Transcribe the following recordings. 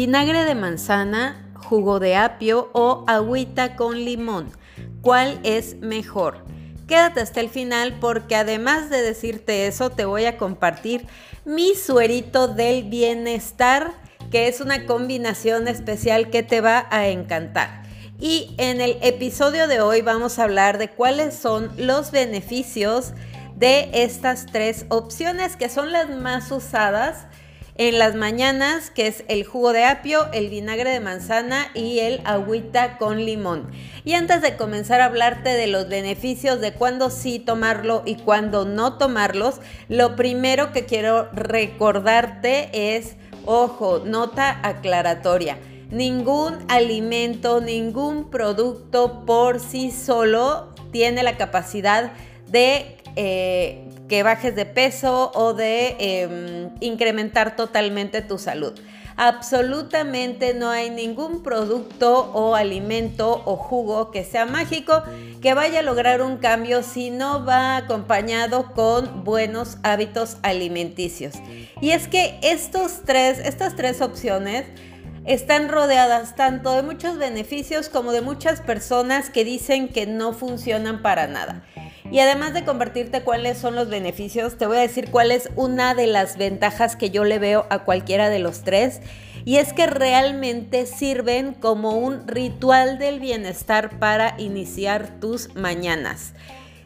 vinagre de manzana, jugo de apio o agüita con limón. ¿Cuál es mejor? Quédate hasta el final porque además de decirte eso te voy a compartir mi suerito del bienestar que es una combinación especial que te va a encantar. Y en el episodio de hoy vamos a hablar de cuáles son los beneficios de estas tres opciones que son las más usadas en las mañanas, que es el jugo de apio, el vinagre de manzana y el agüita con limón. Y antes de comenzar a hablarte de los beneficios de cuándo sí tomarlo y cuándo no tomarlos, lo primero que quiero recordarte es, ojo, nota aclaratoria. Ningún alimento, ningún producto por sí solo tiene la capacidad de eh, que bajes de peso o de em, incrementar totalmente tu salud. Absolutamente no hay ningún producto o alimento o jugo que sea mágico que vaya a lograr un cambio si no va acompañado con buenos hábitos alimenticios. Y es que estas tres opciones están rodeadas tanto de muchos beneficios como de muchas personas que dicen que no funcionan para nada. Y además de compartirte cuáles son los beneficios, te voy a decir cuál es una de las ventajas que yo le veo a cualquiera de los tres. Y es que realmente sirven como un ritual del bienestar para iniciar tus mañanas.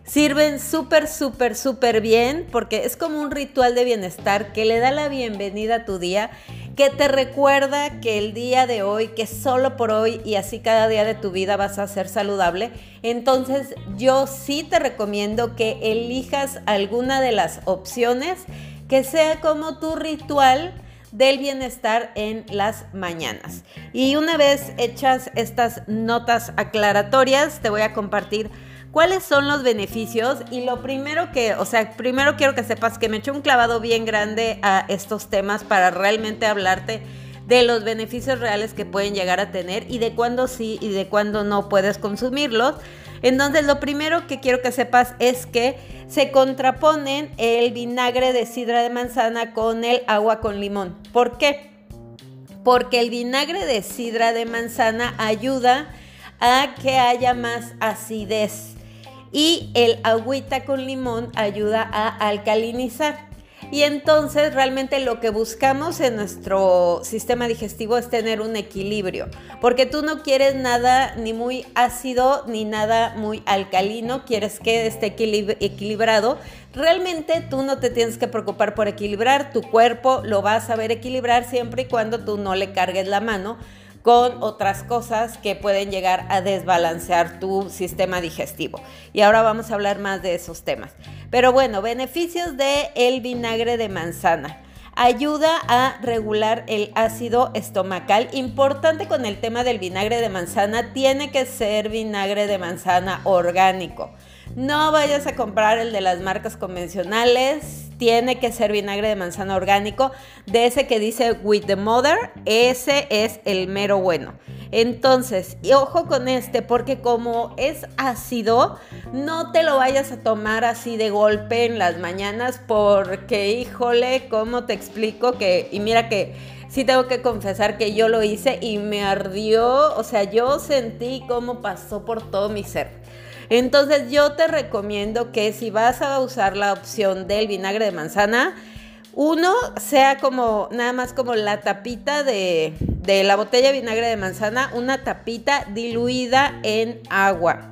Sirven súper, súper, súper bien porque es como un ritual de bienestar que le da la bienvenida a tu día que te recuerda que el día de hoy, que solo por hoy y así cada día de tu vida vas a ser saludable, entonces yo sí te recomiendo que elijas alguna de las opciones que sea como tu ritual del bienestar en las mañanas. Y una vez hechas estas notas aclaratorias, te voy a compartir cuáles son los beneficios y lo primero que, o sea, primero quiero que sepas que me eché un clavado bien grande a estos temas para realmente hablarte de los beneficios reales que pueden llegar a tener y de cuándo sí y de cuándo no puedes consumirlos. Entonces, lo primero que quiero que sepas es que se contraponen el vinagre de sidra de manzana con el agua con limón. ¿Por qué? Porque el vinagre de sidra de manzana ayuda a que haya más acidez y el agüita con limón ayuda a alcalinizar. Y entonces realmente lo que buscamos en nuestro sistema digestivo es tener un equilibrio, porque tú no quieres nada ni muy ácido ni nada muy alcalino, quieres que esté equilibrado. Realmente tú no te tienes que preocupar por equilibrar, tu cuerpo lo va a saber equilibrar siempre y cuando tú no le cargues la mano con otras cosas que pueden llegar a desbalancear tu sistema digestivo. Y ahora vamos a hablar más de esos temas. Pero bueno, beneficios de el vinagre de manzana. Ayuda a regular el ácido estomacal. Importante con el tema del vinagre de manzana, tiene que ser vinagre de manzana orgánico. No vayas a comprar el de las marcas convencionales. Tiene que ser vinagre de manzana orgánico. De ese que dice with the mother, ese es el mero bueno. Entonces, y ojo con este, porque como es ácido, no te lo vayas a tomar así de golpe en las mañanas, porque híjole, ¿cómo te explico que? Y mira que sí tengo que confesar que yo lo hice y me ardió, o sea, yo sentí cómo pasó por todo mi ser. Entonces yo te recomiendo que si vas a usar la opción del vinagre de manzana, uno sea como nada más como la tapita de, de la botella de vinagre de manzana, una tapita diluida en agua.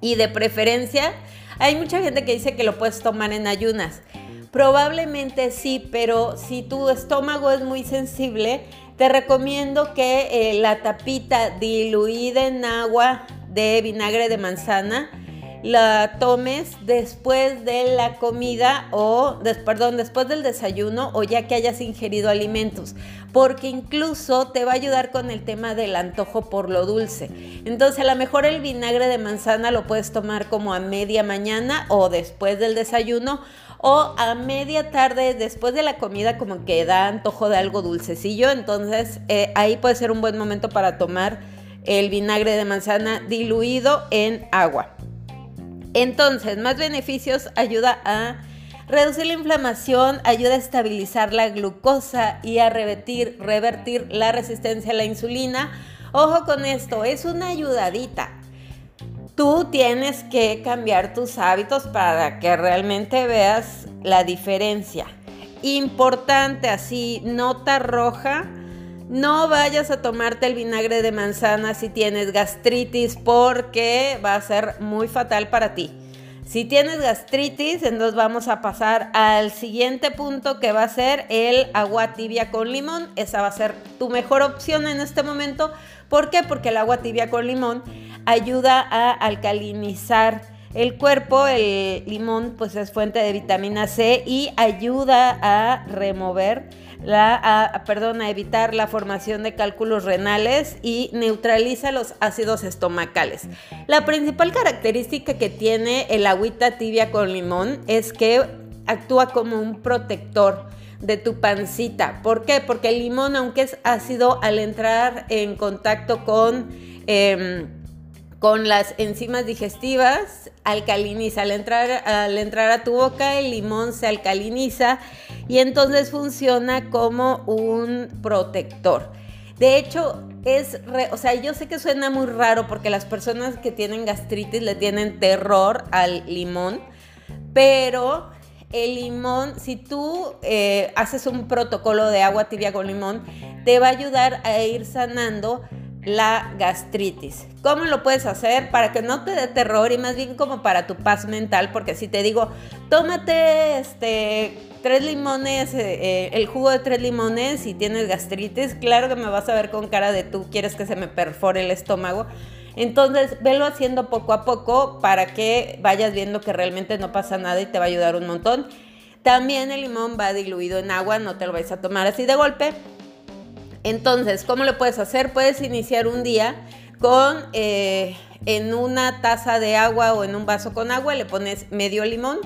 Y de preferencia, hay mucha gente que dice que lo puedes tomar en ayunas. Probablemente sí, pero si tu estómago es muy sensible, te recomiendo que eh, la tapita diluida en agua de vinagre de manzana la tomes después de la comida o, perdón, después del desayuno o ya que hayas ingerido alimentos, porque incluso te va a ayudar con el tema del antojo por lo dulce. Entonces, a lo mejor el vinagre de manzana lo puedes tomar como a media mañana o después del desayuno o a media tarde después de la comida como que da antojo de algo dulcecillo, entonces eh, ahí puede ser un buen momento para tomar el vinagre de manzana diluido en agua. Entonces, más beneficios ayuda a Reducir la inflamación ayuda a estabilizar la glucosa y a revertir, revertir la resistencia a la insulina. Ojo con esto, es una ayudadita. Tú tienes que cambiar tus hábitos para que realmente veas la diferencia. Importante así, nota roja. No vayas a tomarte el vinagre de manzana si tienes gastritis porque va a ser muy fatal para ti. Si tienes gastritis, entonces vamos a pasar al siguiente punto que va a ser el agua tibia con limón. Esa va a ser tu mejor opción en este momento. ¿Por qué? Porque el agua tibia con limón ayuda a alcalinizar el cuerpo. El limón pues es fuente de vitamina C y ayuda a remover la, a, a evitar la formación de cálculos renales y neutraliza los ácidos estomacales. La principal característica que tiene el agüita tibia con limón es que actúa como un protector de tu pancita. ¿Por qué? Porque el limón, aunque es ácido, al entrar en contacto con... Em, con las enzimas digestivas alcaliniza. Al entrar, al entrar a tu boca el limón se alcaliniza y entonces funciona como un protector. De hecho, es, o sea, yo sé que suena muy raro porque las personas que tienen gastritis le tienen terror al limón, pero el limón, si tú eh, haces un protocolo de agua tibia con limón, te va a ayudar a ir sanando la gastritis. ¿Cómo lo puedes hacer para que no te dé terror y más bien como para tu paz mental? Porque si te digo, tómate este tres limones, eh, eh, el jugo de tres limones y tienes gastritis, claro que me vas a ver con cara de tú quieres que se me perfore el estómago. Entonces, velo haciendo poco a poco para que vayas viendo que realmente no pasa nada y te va a ayudar un montón. También el limón va diluido en agua, no te lo vais a tomar así de golpe entonces, ¿cómo lo puedes hacer? Puedes iniciar un día con eh, en una taza de agua o en un vaso con agua, le pones medio limón.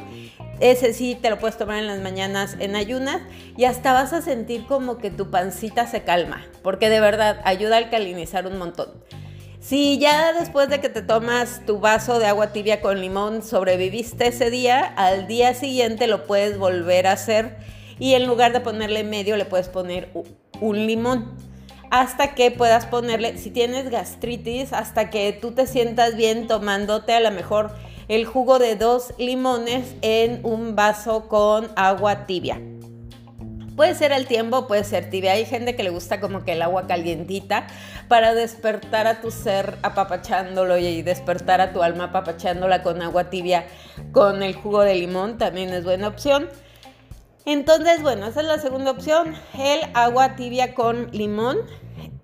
Ese sí te lo puedes tomar en las mañanas en ayunas y hasta vas a sentir como que tu pancita se calma, porque de verdad ayuda a alcalinizar un montón. Si ya después de que te tomas tu vaso de agua tibia con limón sobreviviste ese día, al día siguiente lo puedes volver a hacer y en lugar de ponerle medio le puedes poner un limón hasta que puedas ponerle, si tienes gastritis, hasta que tú te sientas bien tomándote a lo mejor el jugo de dos limones en un vaso con agua tibia. Puede ser el tiempo, puede ser tibia. Hay gente que le gusta como que el agua calientita para despertar a tu ser apapachándolo y despertar a tu alma apapachándola con agua tibia con el jugo de limón. También es buena opción. Entonces, bueno, esa es la segunda opción, el agua tibia con limón.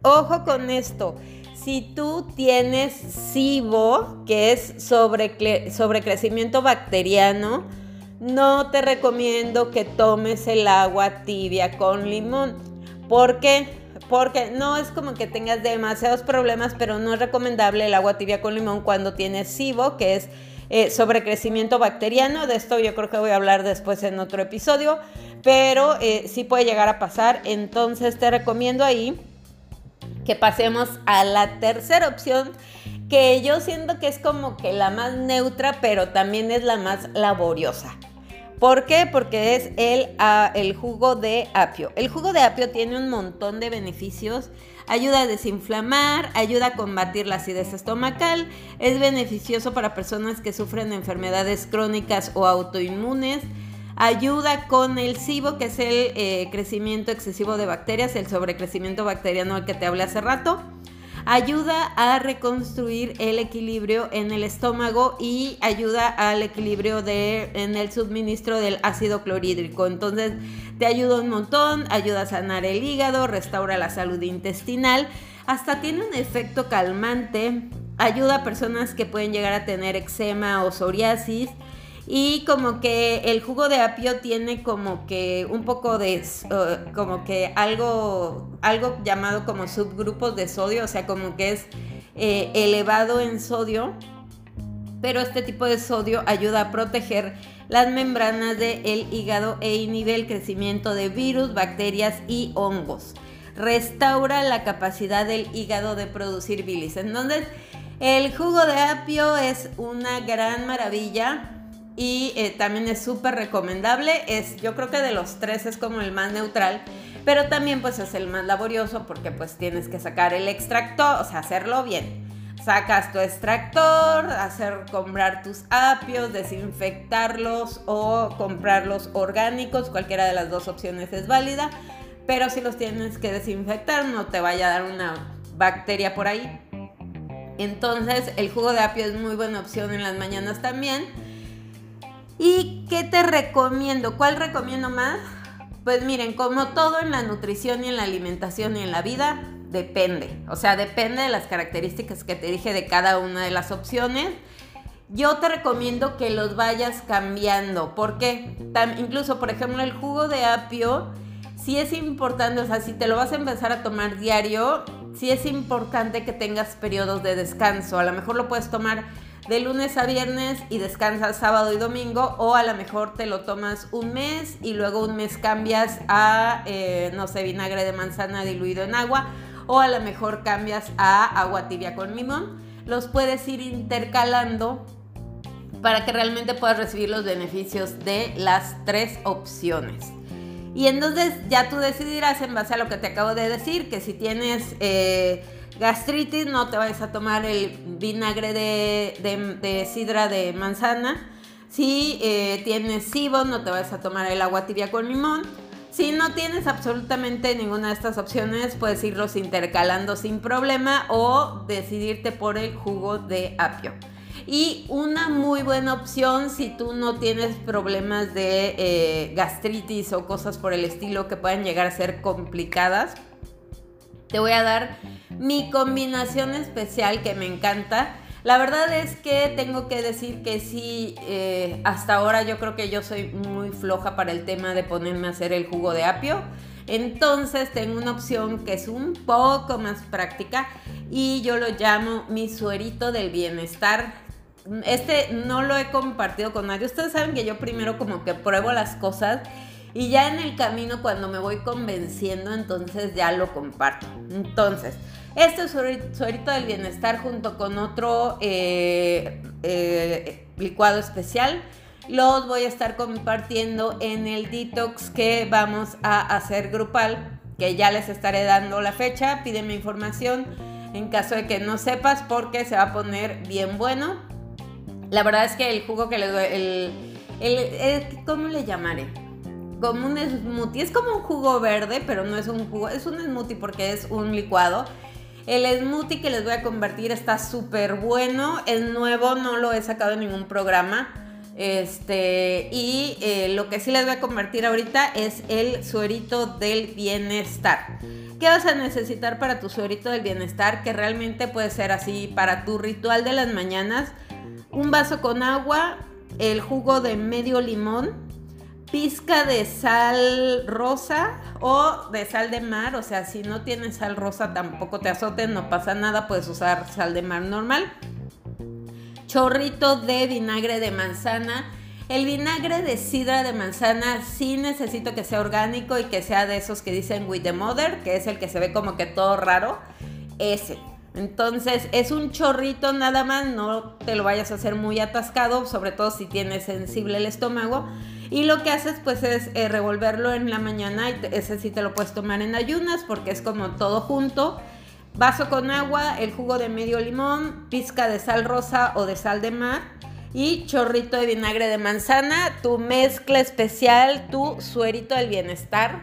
Ojo con esto, si tú tienes SIBO, que es sobre, sobrecrecimiento bacteriano, no te recomiendo que tomes el agua tibia con limón. ¿Por qué? Porque no es como que tengas demasiados problemas, pero no es recomendable el agua tibia con limón cuando tienes SIBO, que es eh, sobre crecimiento bacteriano. De esto yo creo que voy a hablar después en otro episodio, pero eh, sí puede llegar a pasar. Entonces te recomiendo ahí que pasemos a la tercera opción que yo siento que es como que la más neutra, pero también es la más laboriosa. ¿Por qué? Porque es el, ah, el jugo de apio. El jugo de apio tiene un montón de beneficios. Ayuda a desinflamar, ayuda a combatir la acidez estomacal, es beneficioso para personas que sufren de enfermedades crónicas o autoinmunes, ayuda con el SIBO, que es el eh, crecimiento excesivo de bacterias, el sobrecrecimiento bacteriano al que te hablé hace rato ayuda a reconstruir el equilibrio en el estómago y ayuda al equilibrio de, en el suministro del ácido clorhídrico. Entonces te ayuda un montón, ayuda a sanar el hígado, restaura la salud intestinal, hasta tiene un efecto calmante, ayuda a personas que pueden llegar a tener eczema o psoriasis y como que el jugo de apio tiene como que un poco de como que algo algo llamado como subgrupos de sodio o sea como que es eh, elevado en sodio pero este tipo de sodio ayuda a proteger las membranas del hígado e inhibe el crecimiento de virus, bacterias y hongos. Restaura la capacidad del hígado de producir bilis. Entonces, el jugo de apio es una gran maravilla y eh, también es súper recomendable. Es, yo creo que de los tres es como el más neutral, pero también pues es el más laborioso porque pues tienes que sacar el extractor, o sea, hacerlo bien. Sacas tu extractor, hacer comprar tus apios, desinfectarlos o comprarlos orgánicos, cualquiera de las dos opciones es válida, pero si los tienes que desinfectar no te vaya a dar una bacteria por ahí. Entonces el jugo de apio es muy buena opción en las mañanas también. ¿Y qué te recomiendo? ¿Cuál recomiendo más? Pues miren, como todo en la nutrición y en la alimentación y en la vida, depende. O sea, depende de las características que te dije de cada una de las opciones. Yo te recomiendo que los vayas cambiando. porque Incluso, por ejemplo, el jugo de apio, sí es importante, o sea, si te lo vas a empezar a tomar diario, sí es importante que tengas periodos de descanso. A lo mejor lo puedes tomar de lunes a viernes y descansas sábado y domingo o a lo mejor te lo tomas un mes y luego un mes cambias a, eh, no sé, vinagre de manzana diluido en agua o a lo mejor cambias a agua tibia con limón. Los puedes ir intercalando para que realmente puedas recibir los beneficios de las tres opciones. Y entonces ya tú decidirás en base a lo que te acabo de decir, que si tienes eh, gastritis no te vayas a tomar el vinagre de, sidra de manzana. Si eh, tienes SIBO no te vayas a tomar el agua tibia con limón. Si no tienes absolutamente ninguna de estas opciones, puedes irlos intercalando sin problema o decidirte por el jugo de apio. Y una muy buena opción si tú no tienes problemas de eh, gastritis o cosas por el estilo que puedan llegar a ser complicadas, te voy a dar mi combinación especial que me encanta. La verdad es que tengo que decir que sí, eh, hasta ahora yo creo que yo soy muy floja para el tema de ponerme a hacer el jugo de apio. Entonces tengo una opción que es un poco más práctica y yo lo llamo mi suerito del bienestar este no lo he compartido con nadie. Ustedes saben que yo primero como que pruebo las cosas y ya en el camino cuando me voy convenciendo, entonces ya lo comparto. Entonces, este suerito del bienestar junto con otro eh, eh, licuado especial los voy a estar compartiendo en el detox que vamos a hacer grupal, que ya les estaré dando la fecha. Pídeme información en caso de que no sepas porque se va a poner bien bueno. La verdad es que el jugo que les doy, el, ¿cómo le llamaré? Como un smoothie. Es como un jugo verde, pero no es un jugo, es un smoothie porque es un licuado. El smoothie que les voy a convertir está súper bueno. Es nuevo, no lo he sacado en ningún programa. Este, y eh, lo que sí les voy a convertir ahorita es el suerito del bienestar. ¿Qué vas a necesitar para tu suerito del bienestar? Que realmente puede ser así para tu ritual de las mañanas un vaso con agua, el jugo de medio limón, pizca de sal rosa o de sal de mar, o sea, si no tienes sal rosa tampoco te azoten, no pasa nada, puedes usar sal de mar normal. Chorrito de vinagre de manzana. El vinagre de sidra de manzana sí necesito que sea orgánico y que sea de esos que dicen with the mother, que es el que se ve como que todo raro. Ese. Entonces es un chorrito nada más, no te lo vayas a hacer muy atascado, sobre todo si tienes sensible el estómago. Y lo que haces pues es eh, revolverlo en la mañana y ese sí te lo puedes tomar en ayunas porque es como todo junto. Vaso con agua, el jugo de medio limón, pizca de sal rosa o de sal de mar y chorrito de vinagre de manzana, tu mezcla especial, tu suerito del bienestar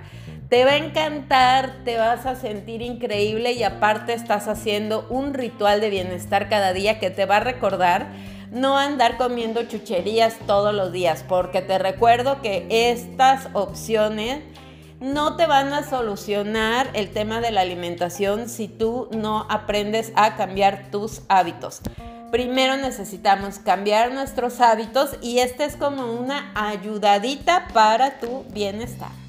te va a encantar, te vas a sentir increíble y aparte estás haciendo un ritual de bienestar cada día que te va a recordar no andar comiendo chucherías todos los días, porque te recuerdo que estas opciones no te van a solucionar el tema de la alimentación si tú no aprendes a cambiar tus hábitos. Primero necesitamos cambiar nuestros hábitos y esta es como una ayudadita para tu bienestar.